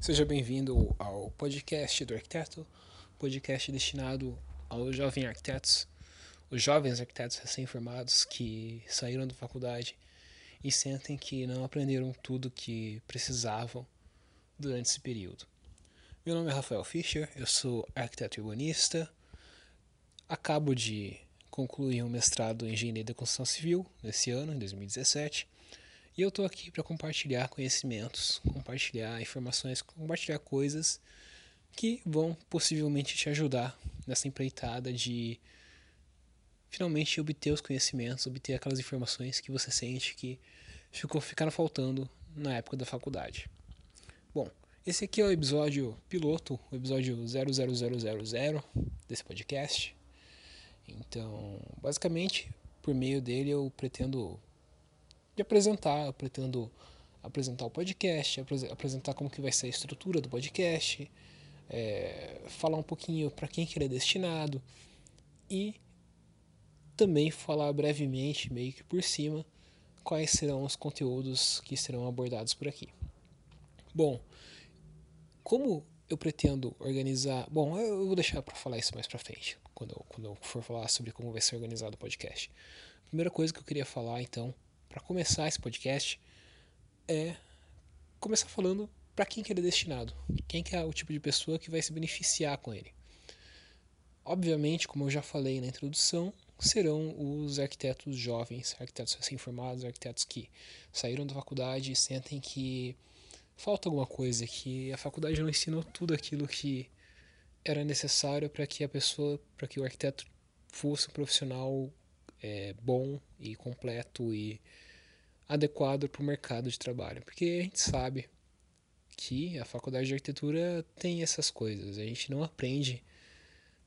Seja bem-vindo ao podcast do arquiteto, podcast destinado aos jovens arquitetos, os jovens arquitetos recém-formados que saíram da faculdade e sentem que não aprenderam tudo que precisavam durante esse período. Meu nome é Rafael Fischer, eu sou arquiteto urbanista, acabo de concluir um mestrado em engenharia da construção civil nesse ano, em 2017 e eu estou aqui para compartilhar conhecimentos, compartilhar informações, compartilhar coisas que vão possivelmente te ajudar nessa empreitada de finalmente obter os conhecimentos, obter aquelas informações que você sente que ficou ficaram faltando na época da faculdade. Bom, esse aqui é o episódio piloto, o episódio 00000 desse podcast. Então, basicamente, por meio dele eu pretendo de apresentar. Eu pretendo apresentar o podcast, apresentar como que vai ser a estrutura do podcast, é, falar um pouquinho para quem que ele é destinado e também falar brevemente, meio que por cima, quais serão os conteúdos que serão abordados por aqui. Bom, como eu pretendo organizar. Bom, eu vou deixar para falar isso mais para frente, quando eu, quando eu for falar sobre como vai ser organizado o podcast. Primeira coisa que eu queria falar, então, para começar esse podcast é começar falando para quem que ele é destinado, quem que é o tipo de pessoa que vai se beneficiar com ele. Obviamente, como eu já falei na introdução, serão os arquitetos jovens, arquitetos recém-formados, arquitetos que saíram da faculdade e sentem que falta alguma coisa, que a faculdade não ensinou tudo aquilo que era necessário para que a pessoa, para que o arquiteto fosse um profissional é, bom e completo e adequado para o mercado de trabalho. Porque a gente sabe que a faculdade de arquitetura tem essas coisas. A gente não aprende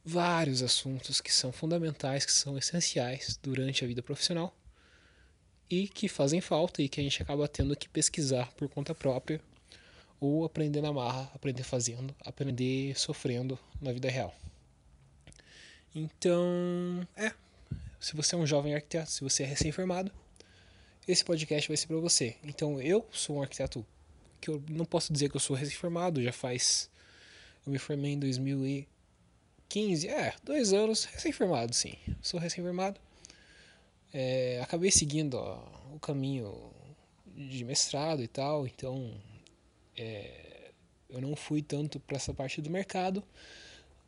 vários assuntos que são fundamentais, que são essenciais durante a vida profissional e que fazem falta e que a gente acaba tendo que pesquisar por conta própria ou aprender na marra, aprender fazendo, aprender sofrendo na vida real. Então, é, se você é um jovem arquiteto, se você é recém-formado, esse podcast vai ser para você. Então, eu sou um arquiteto que eu não posso dizer que eu sou recém-formado, já faz. Eu me formei em 2015, é, dois anos, recém-formado, sim. Sou recém-formado. É, acabei seguindo ó, o caminho de mestrado e tal, então é, eu não fui tanto para essa parte do mercado,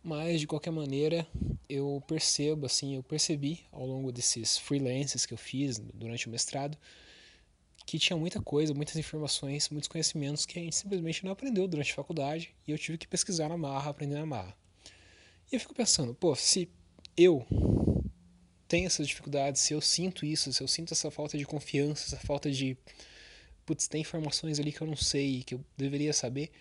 mas de qualquer maneira eu percebo assim eu percebi ao longo desses freelances que eu fiz durante o mestrado que tinha muita coisa muitas informações muitos conhecimentos que a gente simplesmente não aprendeu durante a faculdade e eu tive que pesquisar na marra aprender na marra. E eu fico pensando pô se eu tenho essas dificuldades se eu sinto isso se eu sinto essa falta de confiança essa falta de putz tem informações ali que eu não sei que eu deveria saber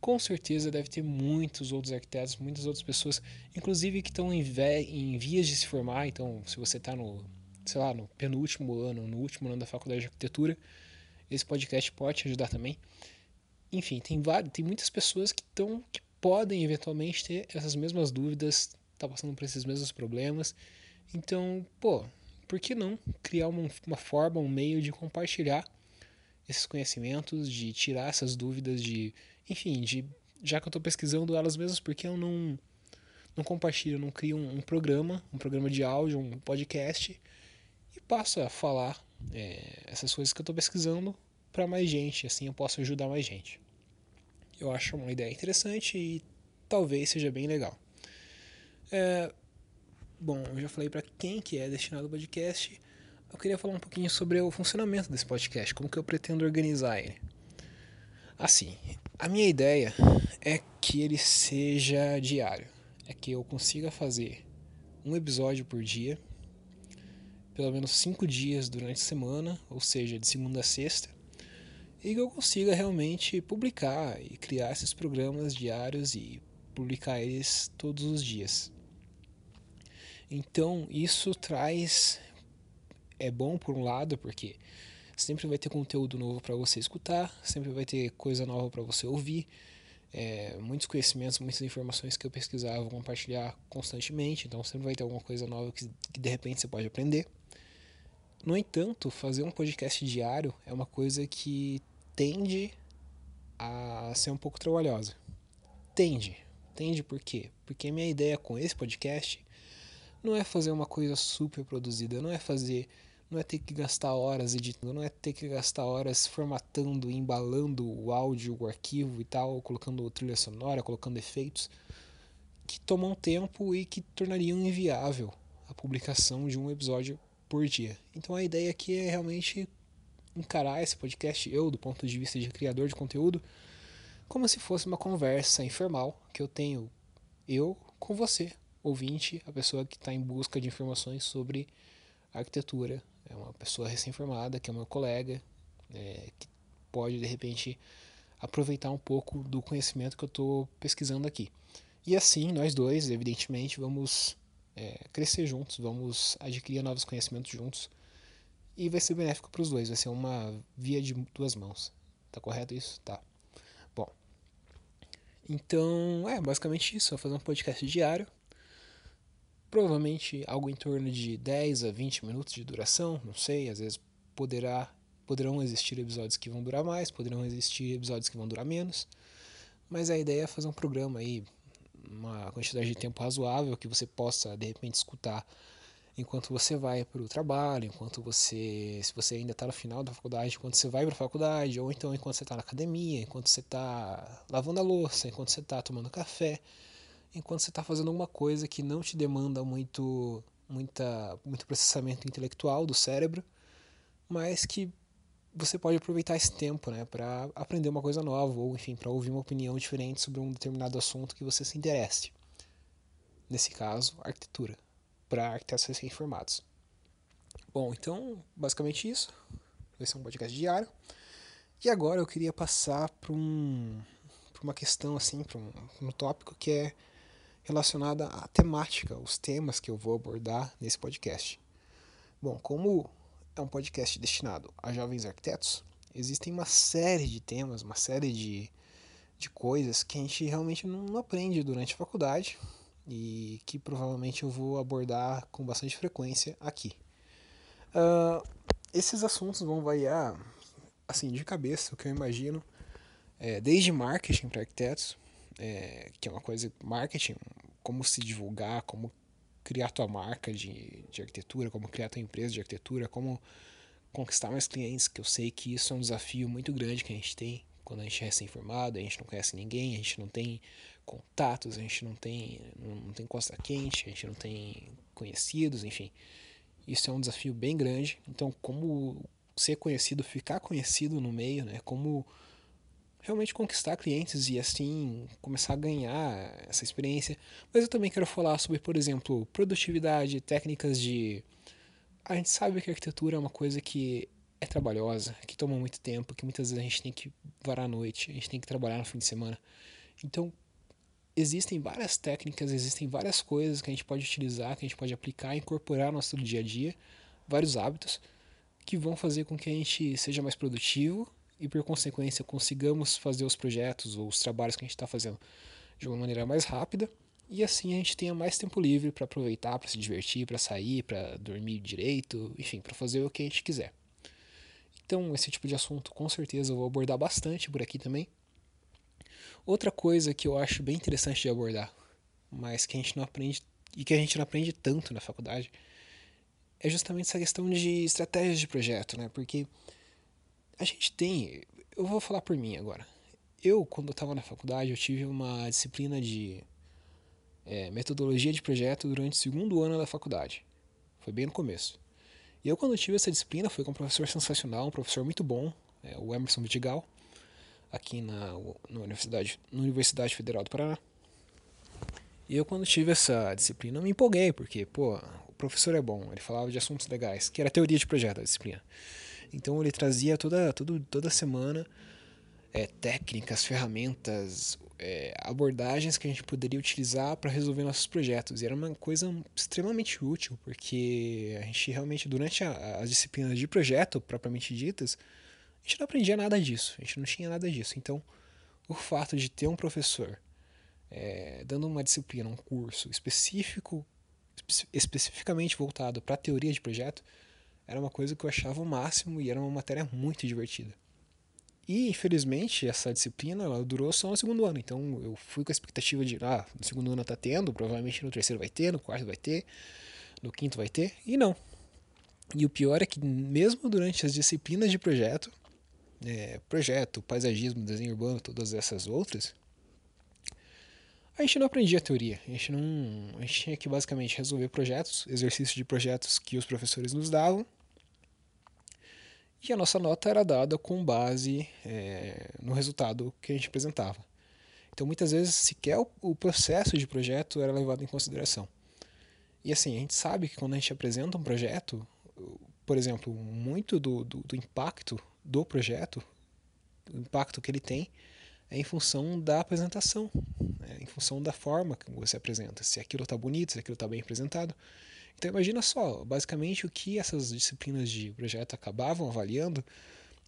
com certeza deve ter muitos outros arquitetos, muitas outras pessoas, inclusive que estão em, em vias de se formar. Então, se você está no, sei lá, no penúltimo ano, no último ano da faculdade de arquitetura, esse podcast pode te ajudar também. Enfim, tem várias, tem muitas pessoas que estão, que podem eventualmente ter essas mesmas dúvidas, tá passando por esses mesmos problemas. Então, pô, por que não criar uma, uma forma, um meio de compartilhar esses conhecimentos, de tirar essas dúvidas, de, enfim, de já que eu estou pesquisando elas mesmas, porque eu não não compartilho, não crio um, um, programa, um programa de áudio, um podcast e passo a falar é, essas coisas que eu estou pesquisando para mais gente, assim eu posso ajudar mais gente. Eu acho uma ideia interessante e talvez seja bem legal. É, bom, eu já falei para quem que é destinado o podcast eu queria falar um pouquinho sobre o funcionamento desse podcast, como que eu pretendo organizar ele. Assim, a minha ideia é que ele seja diário, é que eu consiga fazer um episódio por dia, pelo menos cinco dias durante a semana, ou seja, de segunda a sexta, e que eu consiga realmente publicar e criar esses programas diários e publicar eles todos os dias. Então, isso traz é bom por um lado, porque sempre vai ter conteúdo novo para você escutar, sempre vai ter coisa nova para você ouvir, é, muitos conhecimentos, muitas informações que eu pesquisar, vou compartilhar constantemente, então sempre vai ter alguma coisa nova que, que de repente você pode aprender. No entanto, fazer um podcast diário é uma coisa que tende a ser um pouco trabalhosa. Tende. Tende por quê? Porque minha ideia com esse podcast não é fazer uma coisa super produzida, não é fazer, não é ter que gastar horas editando, não é ter que gastar horas formatando, embalando o áudio, o arquivo e tal, colocando trilha sonora, colocando efeitos que tomam tempo e que tornariam inviável a publicação de um episódio por dia. Então a ideia aqui é realmente encarar esse podcast, eu, do ponto de vista de criador de conteúdo, como se fosse uma conversa informal que eu tenho eu com você, ouvinte, a pessoa que está em busca de informações sobre arquitetura. É uma pessoa recém-formada, que é meu colega, é, que pode de repente aproveitar um pouco do conhecimento que eu estou pesquisando aqui. E assim, nós dois, evidentemente, vamos é, crescer juntos, vamos adquirir novos conhecimentos juntos. E vai ser benéfico para os dois, vai ser uma via de duas mãos. Tá correto isso? Tá. Bom. Então, é basicamente isso. Vou fazer um podcast diário. Provavelmente algo em torno de 10 a 20 minutos de duração, não sei, às vezes poderá poderão existir episódios que vão durar mais, poderão existir episódios que vão durar menos. Mas a ideia é fazer um programa aí uma quantidade de tempo razoável que você possa de repente escutar enquanto você vai para o trabalho, enquanto você, se você ainda está no final da faculdade, enquanto você vai para a faculdade, ou então enquanto você está na academia, enquanto você está lavando a louça, enquanto você está tomando café, enquanto você está fazendo alguma coisa que não te demanda muito, muita, muito processamento intelectual do cérebro, mas que você pode aproveitar esse tempo, né, para aprender uma coisa nova ou, enfim, para ouvir uma opinião diferente sobre um determinado assunto que você se interesse. Nesse caso, arquitetura, para arquitetos recém-formados. Bom, então, basicamente isso. Vai ser um podcast diário. E agora eu queria passar para um, uma questão, assim, para um, um tópico que é relacionada à temática, os temas que eu vou abordar nesse podcast. Bom, como é um podcast destinado a jovens arquitetos, existem uma série de temas, uma série de, de coisas que a gente realmente não aprende durante a faculdade e que provavelmente eu vou abordar com bastante frequência aqui. Uh, esses assuntos vão variar, assim, de cabeça, o que eu imagino, é, desde marketing para arquitetos, é, que é uma coisa, marketing, como se divulgar, como criar tua marca de, de arquitetura, como criar tua empresa de arquitetura, como conquistar mais clientes, que eu sei que isso é um desafio muito grande que a gente tem quando a gente é recém-formado, a gente não conhece ninguém, a gente não tem contatos, a gente não tem, não tem costa quente, a gente não tem conhecidos, enfim. Isso é um desafio bem grande. Então, como ser conhecido, ficar conhecido no meio, né? Como realmente conquistar clientes e assim começar a ganhar essa experiência. Mas eu também quero falar sobre, por exemplo, produtividade, técnicas de. A gente sabe que a arquitetura é uma coisa que é trabalhosa, que toma muito tempo, que muitas vezes a gente tem que varar à noite, a gente tem que trabalhar no fim de semana. Então, existem várias técnicas, existem várias coisas que a gente pode utilizar, que a gente pode aplicar, incorporar no nosso dia a dia, vários hábitos que vão fazer com que a gente seja mais produtivo e por consequência consigamos fazer os projetos ou os trabalhos que a gente está fazendo de uma maneira mais rápida e assim a gente tenha mais tempo livre para aproveitar, para se divertir, para sair, para dormir direito, enfim, para fazer o que a gente quiser. Então, esse tipo de assunto com certeza eu vou abordar bastante por aqui também. Outra coisa que eu acho bem interessante de abordar, mas que a gente não aprende e que a gente não aprende tanto na faculdade, é justamente essa questão de estratégias de projeto, né? Porque a gente tem. Eu vou falar por mim agora. Eu, quando eu estava na faculdade, eu tive uma disciplina de é, metodologia de projeto durante o segundo ano da faculdade. Foi bem no começo. E eu, quando tive essa disciplina, foi com um professor sensacional, um professor muito bom, é, o Emerson Vidigal, aqui na, na, Universidade, na Universidade Federal do Paraná. E eu, quando tive essa disciplina, eu me empolguei, porque, pô, o professor é bom, ele falava de assuntos legais, que era teoria de projeto, a disciplina. Então ele trazia toda, toda, semana é, técnicas, ferramentas, é, abordagens que a gente poderia utilizar para resolver nossos projetos. E era uma coisa extremamente útil, porque a gente realmente, durante a, as disciplinas de projeto propriamente ditas, a gente não aprendia nada disso, a gente não tinha nada disso. Então, o fato de ter um professor é, dando uma disciplina, um curso específico, espe especificamente voltado para a teoria de projeto, era uma coisa que eu achava o máximo e era uma matéria muito divertida. E, infelizmente, essa disciplina ela durou só no segundo ano. Então, eu fui com a expectativa de, ah, no segundo ano tá tendo, provavelmente no terceiro vai ter, no quarto vai ter, no quinto vai ter, e não. E o pior é que, mesmo durante as disciplinas de projeto, é, projeto, paisagismo, desenho urbano, todas essas outras, a gente não aprendia teoria. A gente não, a gente tinha que basicamente resolver projetos, exercícios de projetos que os professores nos davam. E a nossa nota era dada com base é, no resultado que a gente apresentava. Então, muitas vezes, sequer o, o processo de projeto era levado em consideração. E assim, a gente sabe que quando a gente apresenta um projeto, por exemplo, muito do, do, do impacto do projeto, o impacto que ele tem, é em função da apresentação, né? em função da forma que você apresenta, se aquilo está bonito, se aquilo está bem apresentado. Então imagina só, basicamente o que essas disciplinas de projeto acabavam avaliando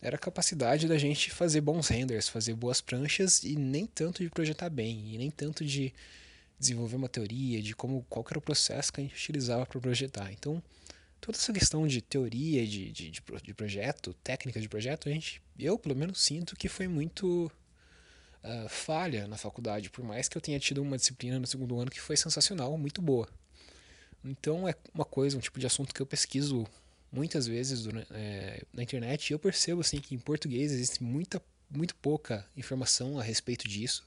era a capacidade da gente fazer bons renders, fazer boas pranchas e nem tanto de projetar bem, e nem tanto de desenvolver uma teoria de como qual era o processo que a gente utilizava para projetar. Então, toda essa questão de teoria de, de, de, projeto, técnica de projeto, a gente, eu pelo menos sinto que foi muito uh, falha na faculdade, por mais que eu tenha tido uma disciplina no segundo ano que foi sensacional, muito boa. Então é uma coisa, um tipo de assunto que eu pesquiso muitas vezes é, na internet e eu percebo assim que em português existe muita, muito pouca informação a respeito disso.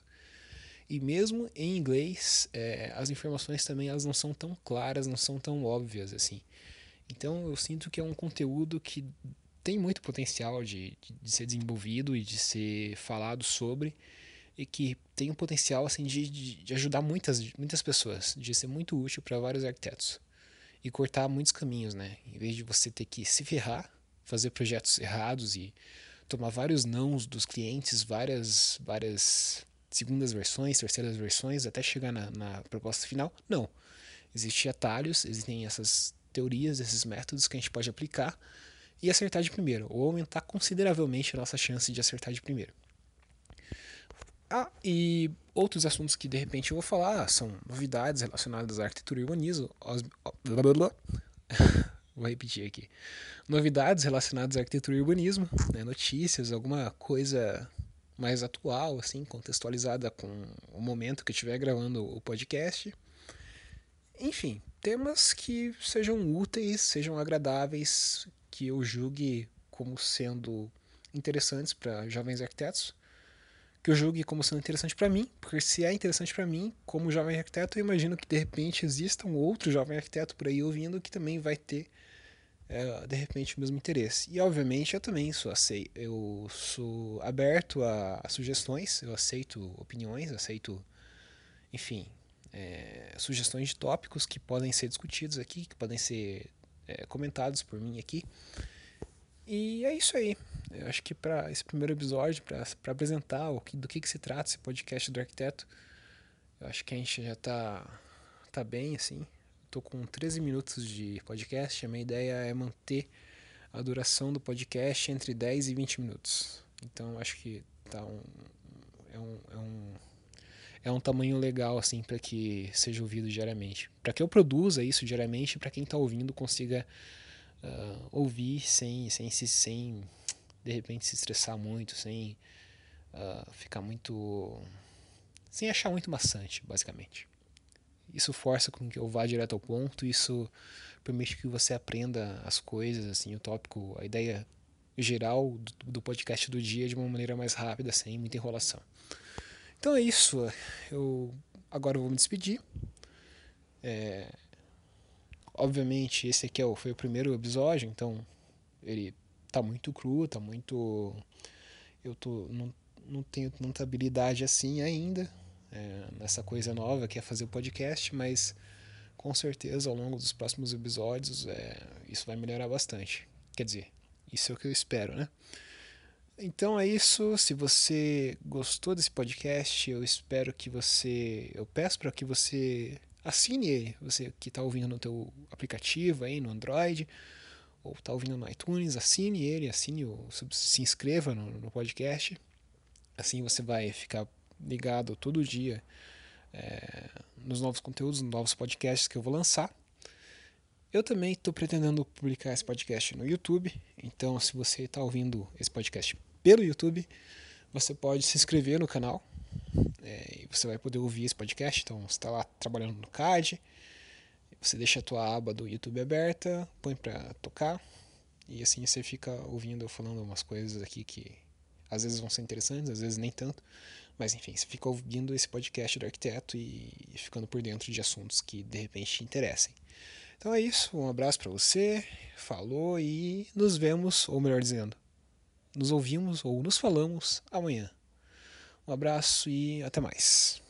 E mesmo em inglês, é, as informações também elas não são tão claras, não são tão óbvias assim. Então eu sinto que é um conteúdo que tem muito potencial de, de ser desenvolvido e de ser falado sobre e que tem um potencial assim de, de, ajudar muitas, muitas pessoas, de ser muito útil para vários arquitetos e cortar muitos caminhos, né? Em vez de você ter que se ferrar, fazer projetos errados e tomar vários nãos dos clientes, várias, várias segundas versões, terceiras versões, até chegar na, na proposta final. Não. Existem atalhos, existem essas teorias, esses métodos que a gente pode aplicar e acertar de primeiro, ou aumentar consideravelmente a nossa chance de acertar de primeiro. Ah, e outros assuntos que de repente eu vou falar são novidades relacionadas à arquitetura e urbanismo. Os... vou repetir aqui. Novidades relacionadas à arquitetura e urbanismo, né, notícias, alguma coisa mais atual, assim, contextualizada com o momento que eu estiver gravando o podcast. Enfim, temas que sejam úteis, sejam agradáveis, que eu julgue como sendo interessantes para jovens arquitetos que eu julgue como sendo interessante para mim, porque se é interessante para mim, como jovem arquiteto, eu imagino que de repente exista um outro jovem arquiteto por aí ouvindo que também vai ter é, de repente o mesmo interesse. E obviamente eu também sou aceito, eu sou aberto a, a sugestões, eu aceito opiniões, aceito, enfim, é, sugestões de tópicos que podem ser discutidos aqui, que podem ser é, comentados por mim aqui. E é isso aí. Eu acho que para esse primeiro episódio, para apresentar o que, do que, que se trata esse podcast do arquiteto, eu acho que a gente já está tá bem, assim. Estou com 13 minutos de podcast. A minha ideia é manter a duração do podcast entre 10 e 20 minutos. Então acho que tá um, é, um, é, um, é um tamanho legal assim para que seja ouvido diariamente. Para que eu produza isso diariamente, para quem está ouvindo consiga uh, ouvir sem, sem, sem, sem de repente se estressar muito, sem uh, ficar muito. sem achar muito maçante, basicamente. Isso força com que eu vá direto ao ponto, isso permite que você aprenda as coisas, assim, o tópico, a ideia geral do, do podcast do dia de uma maneira mais rápida, sem muita enrolação. Então é isso. Eu agora eu vou me despedir. É, obviamente esse aqui é o, foi o primeiro episódio, então ele tá muito cru, tá muito. Eu tô, não, não tenho tanta habilidade assim ainda é, nessa coisa nova que é fazer o podcast, mas com certeza ao longo dos próximos episódios é, isso vai melhorar bastante. Quer dizer, isso é o que eu espero, né? Então é isso. Se você gostou desse podcast, eu espero que você. Eu peço para que você assine ele. Você que está ouvindo no teu aplicativo aí no Android ou está ouvindo no iTunes, assine ele, assine o, se inscreva no, no podcast. Assim você vai ficar ligado todo dia é, nos novos conteúdos, nos novos podcasts que eu vou lançar. Eu também estou pretendendo publicar esse podcast no YouTube, então se você está ouvindo esse podcast pelo YouTube, você pode se inscrever no canal é, e você vai poder ouvir esse podcast. Então, você está lá trabalhando no CAD, você deixa a tua aba do YouTube aberta, põe para tocar e assim você fica ouvindo eu falando umas coisas aqui que às vezes vão ser interessantes, às vezes nem tanto. Mas enfim, você fica ouvindo esse podcast do arquiteto e ficando por dentro de assuntos que de repente te interessem. Então é isso, um abraço para você, falou e nos vemos, ou melhor dizendo, nos ouvimos ou nos falamos amanhã. Um abraço e até mais.